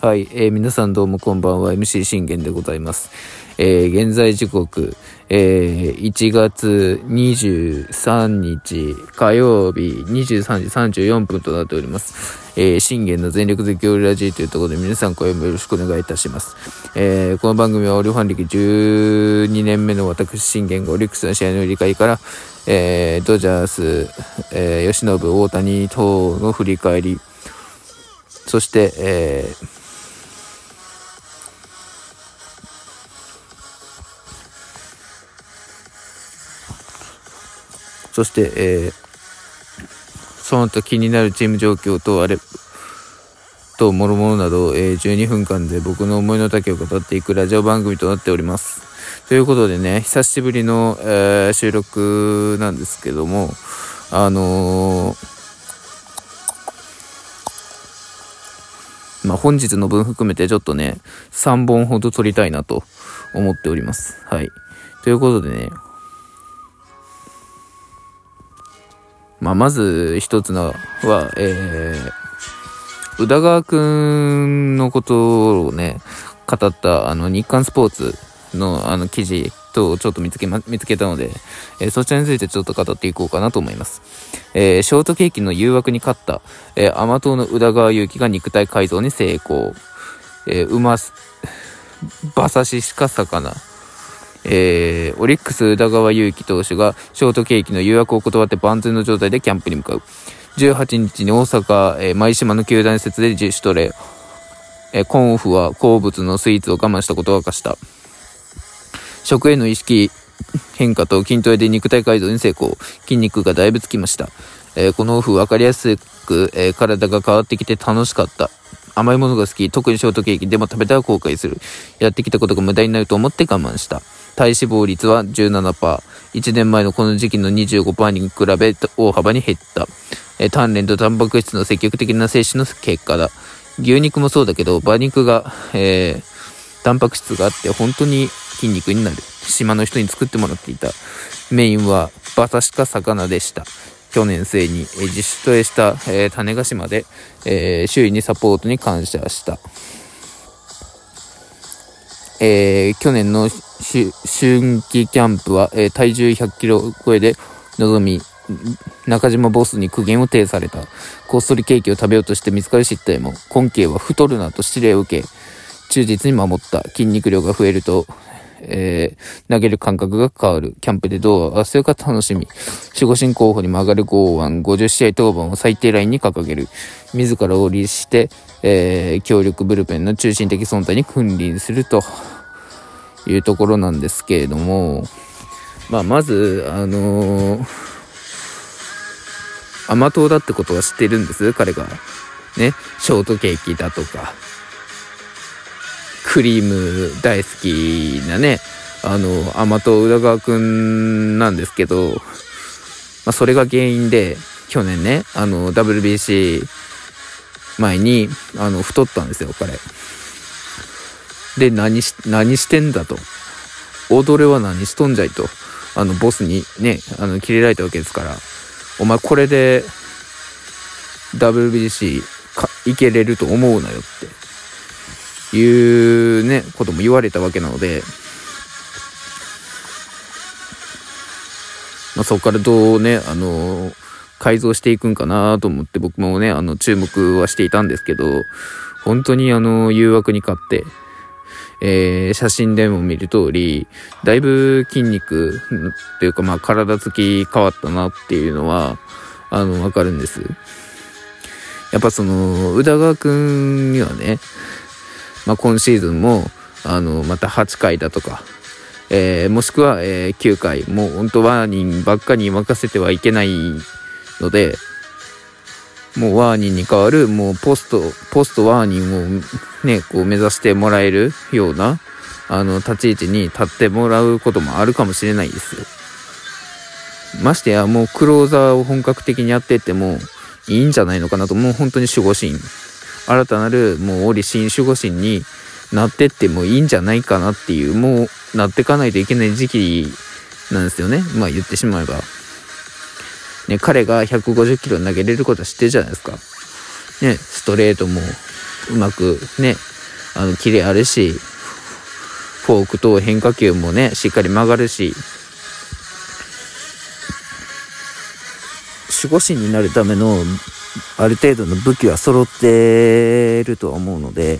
はい、えー、皆さんどうもこんばんは、MC 信玄でございます。えー、現在時刻、えー、1月23日火曜日23時34分となっております。えー、信玄の全力絶叫ラジーというところで皆さん声もよろしくお願いいたします。えー、この番組はオリファン歴12年目の私信玄がオリックスの試合の理解から、えー、ドジャース、えー、吉信、大谷等の振り返り、そして、えーそして、えー、その他気になるチーム状況と、あれ、と、もろもろなど、えー、12分間で僕の思いの丈を語っていくラジオ番組となっております。ということでね、久しぶりの、えー、収録なんですけども、あのー、まあ、本日の分含めてちょっとね、3本ほど撮りたいなと思っております。はい。ということでね、まあ、まず一つのは、えー、宇田川くんのことをね、語った、あの、日刊スポーツの、あの、記事とちょっと見つけま、見つけたので、えー、そちらについてちょっと語っていこうかなと思います。えー、ショートケーキの誘惑に勝った、えー、甘党の宇田川祐希が肉体改造に成功。えー、うます、馬刺ししか魚。えー、オリックス宇田川祐希投手がショートケーキの予約を断って万全の状態でキャンプに向かう。18日に大阪、えー、舞島の球団施設で自主トレ。えー、コンオフは好物のスイーツを我慢したことを明かした。食への意識変化と筋トレで肉体改造に成功。筋肉がだいぶつきました。えー、このオフ分かりやすく、えー、体が変わってきて楽しかった。甘いものが好き。特にショートケーキ。でも食べたら後悔する。やってきたことが無駄になると思って我慢した。体脂肪率は17%。1年前のこの時期の25%に比べ大幅に減った。え鍛錬とタンパク質の積極的な摂取の結果だ。牛肉もそうだけど、馬肉が、えー、タンパク質があって本当に筋肉になる。島の人に作ってもらっていた。メインは馬刺しか魚でした。去年末に、えー、自主トレした、えー、種子島で、えー、周囲にサポートに感謝した。えー、去年の春季キャンプは、えー、体重100キロ超えで臨み、中島ボスに苦言を呈された。こっそりケーキを食べようとして見つかる失態も、根慶は太るなと指令を受け、忠実に守った。筋肉量が増えると、えー、投げる感覚が変わる。キャンプでどう合わせるか楽しみ。守護神候補に曲がる剛腕、50試合当番を最低ラインに掲げる。自らを利して、えー、強力ブルペンの中心的存在に君臨するというところなんですけれども、まあ、まず、あのー、甘党だってことは知ってるんです、彼が。ね、ショートケーキだとか、クリーム大好きなね、あの、甘党宇田川くんなんですけど、まあ、それが原因で、去年ね、あの、WBC 前に、あの、太ったんですよ、彼。で、何し、何してんだと。踊れは何しとんじゃいと。あの、ボスにね、あの、切れられたわけですから、お前これで、WBC か、いけれると思うなよって。いうね、ことも言われたわけなので、まあ、そこからどうね、あの、改造していくんかなと思って僕もね、あの、注目はしていたんですけど、本当にあの、誘惑に勝って、えー、写真でも見る通り、だいぶ筋肉っていうかまあ体つき変わったなっていうのは、あの、わかるんです。やっぱその、宇田川くんにはね、まあ、今シーズンも、あの、また8回だとか、えー、もしくは、えー、9回、もう本当ワーニンばっかに任せてはいけないので、もうワーニンに代わる、もうポスト、ポストワーニンをね、こう目指してもらえるような、あの、立ち位置に立ってもらうこともあるかもしれないです。ましてや、もうクローザーを本格的にやってってもいいんじゃないのかなと、もう本当に守護神新たなるもう折新守護神になってってもいいんじゃないかなっていう、もうなってかないといけない時期なんですよね。まあ言ってしまえば。ね、彼が150キロ投げれることは知ってるじゃないですか。ね、ストレートも、うまくね、あの、キレあるし、フォークと変化球もね、しっかり曲がるし、守護神になるためのある程度の武器は揃ってるとは思うので、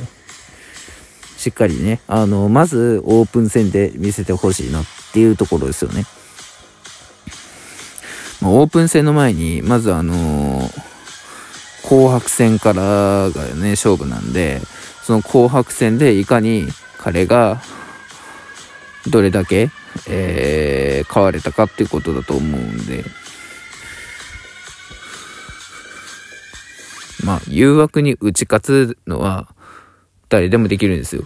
しっかりね、あの、まずオープン戦で見せてほしいなっていうところですよね。ま、オープン戦の前に、まずあのー、紅白戦からがね、勝負なんで、その紅白戦でいかに彼がどれだけ、えー、変われたかっていうことだと思うんで、まあ、誘惑に打ち勝つのは誰でもできるんですよ。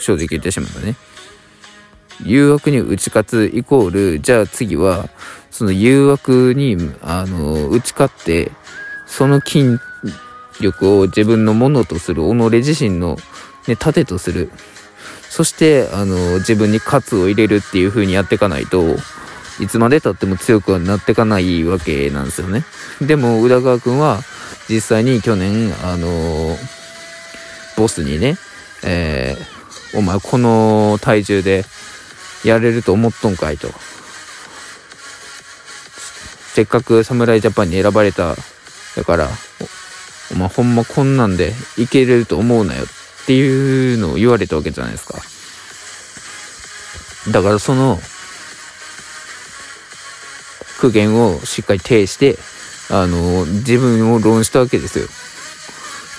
正直言ってしまえばね。誘惑に打ち勝つイコール、じゃあ次は、その誘惑に、あの、打ち勝って、その筋力を自分のものとする、己自身の、ね、盾とする。そして、あの、自分に喝を入れるっていう風にやっていかないと、いつまでたっても強くはなっていかないわけなんですよね。でも、宇田川くんは、実際に去年、あのボスにね、えー、お前この体重でやれると思っとんかいと。せっかく侍ジャパンに選ばれた、だから、お前ほんまこんなんでいけれると思うなよっていうのを言われたわけじゃないですか。だからその苦言をしっかり呈して、あの、自分を論したわけですよ。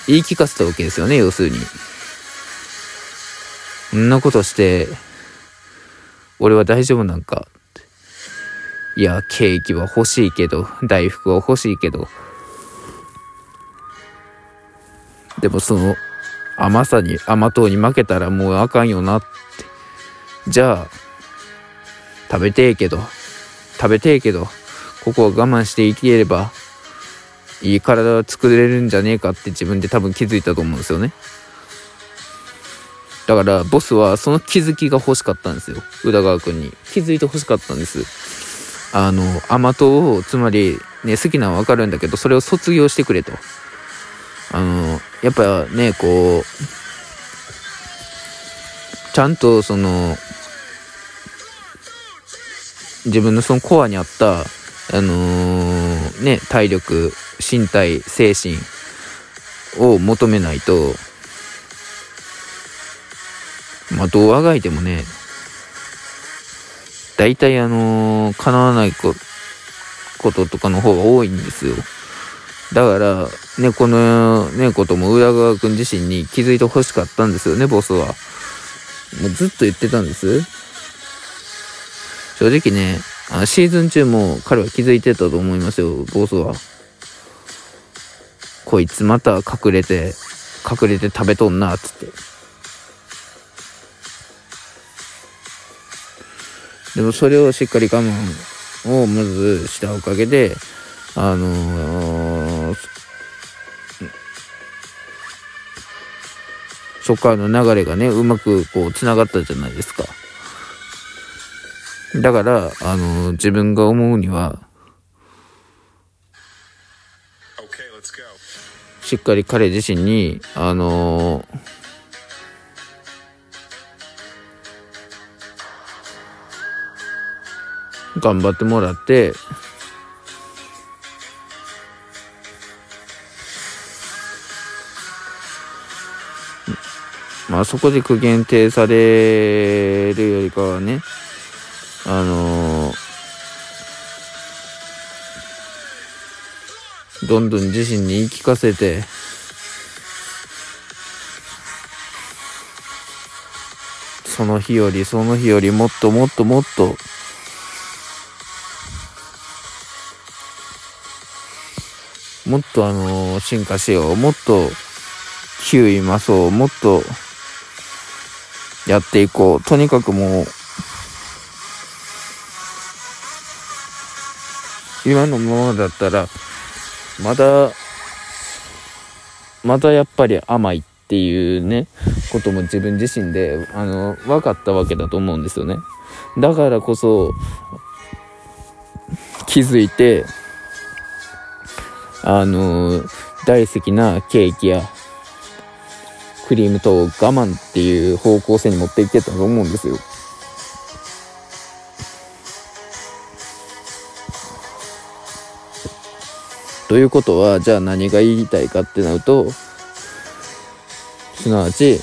言い聞かせたわけですよね、要するに。そんなことして、俺は大丈夫なんか。いや、ケーキは欲しいけど、大福は欲しいけど。でもその甘さに、甘党に負けたらもうあかんよなって。じゃあ、食べてえけど、食べてえけど、ここは我慢して生きれば、いい体作れるんじゃねえかって自分で多分気づいたと思うんですよね。だからボスはその気づきが欲しかったんですよ。宇田川君に。気づいて欲しかったんです。あの、甘党を、つまり、ね、好きなのはわかるんだけど、それを卒業してくれと。あの、やっぱね、こう、ちゃんとその、自分のそのコアにあった、あのー、ね、体力、身体、精神を求めないと、まあ、どうあがいてもね、大体あのー、叶わないこととかの方が多いんですよ。だから、ね、このね、ことも浦川くん自身に気づいてほしかったんですよね、ボスは。もうずっと言ってたんです。正直ね、あシーズン中も彼は気づいてたと思いますよ、ボスは。こいつまた隠れて、隠れて食べとんな、つって。でもそれをしっかり我慢をまずしたおかげで、あのー、そっからの流れがね、うまくこう繋がったじゃないですか。だから、あの、自分が思うには、しっかり彼自身に、あのー、頑張ってもらって、まあそこで苦言呈されるよりかはね、あのー、どんどん自身に言い聞かせて、その日よりその日よりもっともっともっと。もっとあの進化しよう。もっと9位マスをもっとやっていこう。とにかくもう、今のままだったら、まだ、まだやっぱり甘いっていうね、ことも自分自身で、あの、分かったわけだと思うんですよね。だからこそ、気づいて、あの、大好きなケーキやクリームと我慢っていう方向性に持っていけたと思うんですよ。ということは、じゃあ何が言いたいかってなると、すなわち、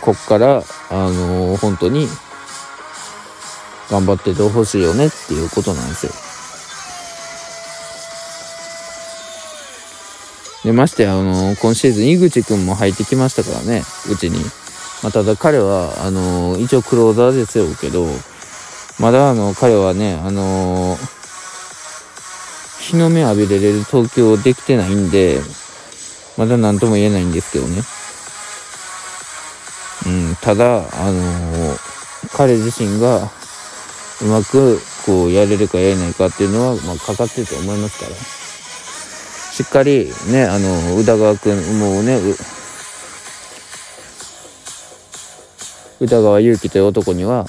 こっから、あのー、本当に、頑張っててほしいよねっていうことなんですよ。で、ましてあのー、今シーズン、井口くんも入ってきましたからね、うちに。まあ、ただ彼は、あのー、一応クローザーですよけど、まだあの、彼はね、あの日の目浴びれれる東京できてないんで、まだ何とも言えないんですけどね。うん、ただ、あの彼自身が、うまくこうやれるかやれないかっていうのは、まあ、かかってると思いますからしっかりねあの宇田川君もうね宇田川祐希という男には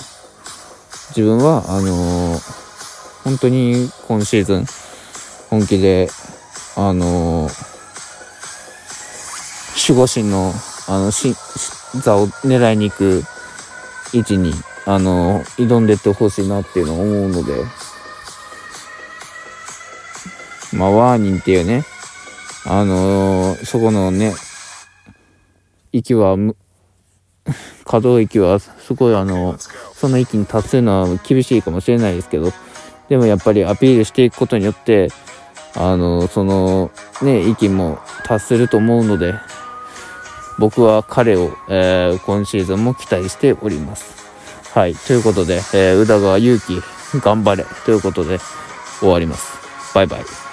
自分はあの本当に今シーズン本気であの守護神のあのし座を狙いに行く位置にあの、挑んでってほしいなっていうのを思うので、まあ、ワーニンっていうね、あのー、そこのね、息は、可動域はすごいあの、その域に達するのは厳しいかもしれないですけど、でもやっぱりアピールしていくことによって、あの、その、ね、域も達すると思うので、僕は彼を、えー、今シーズンも期待しております。はい。ということで、えー、宇田川祐希、頑張れ。ということで、終わります。バイバイ。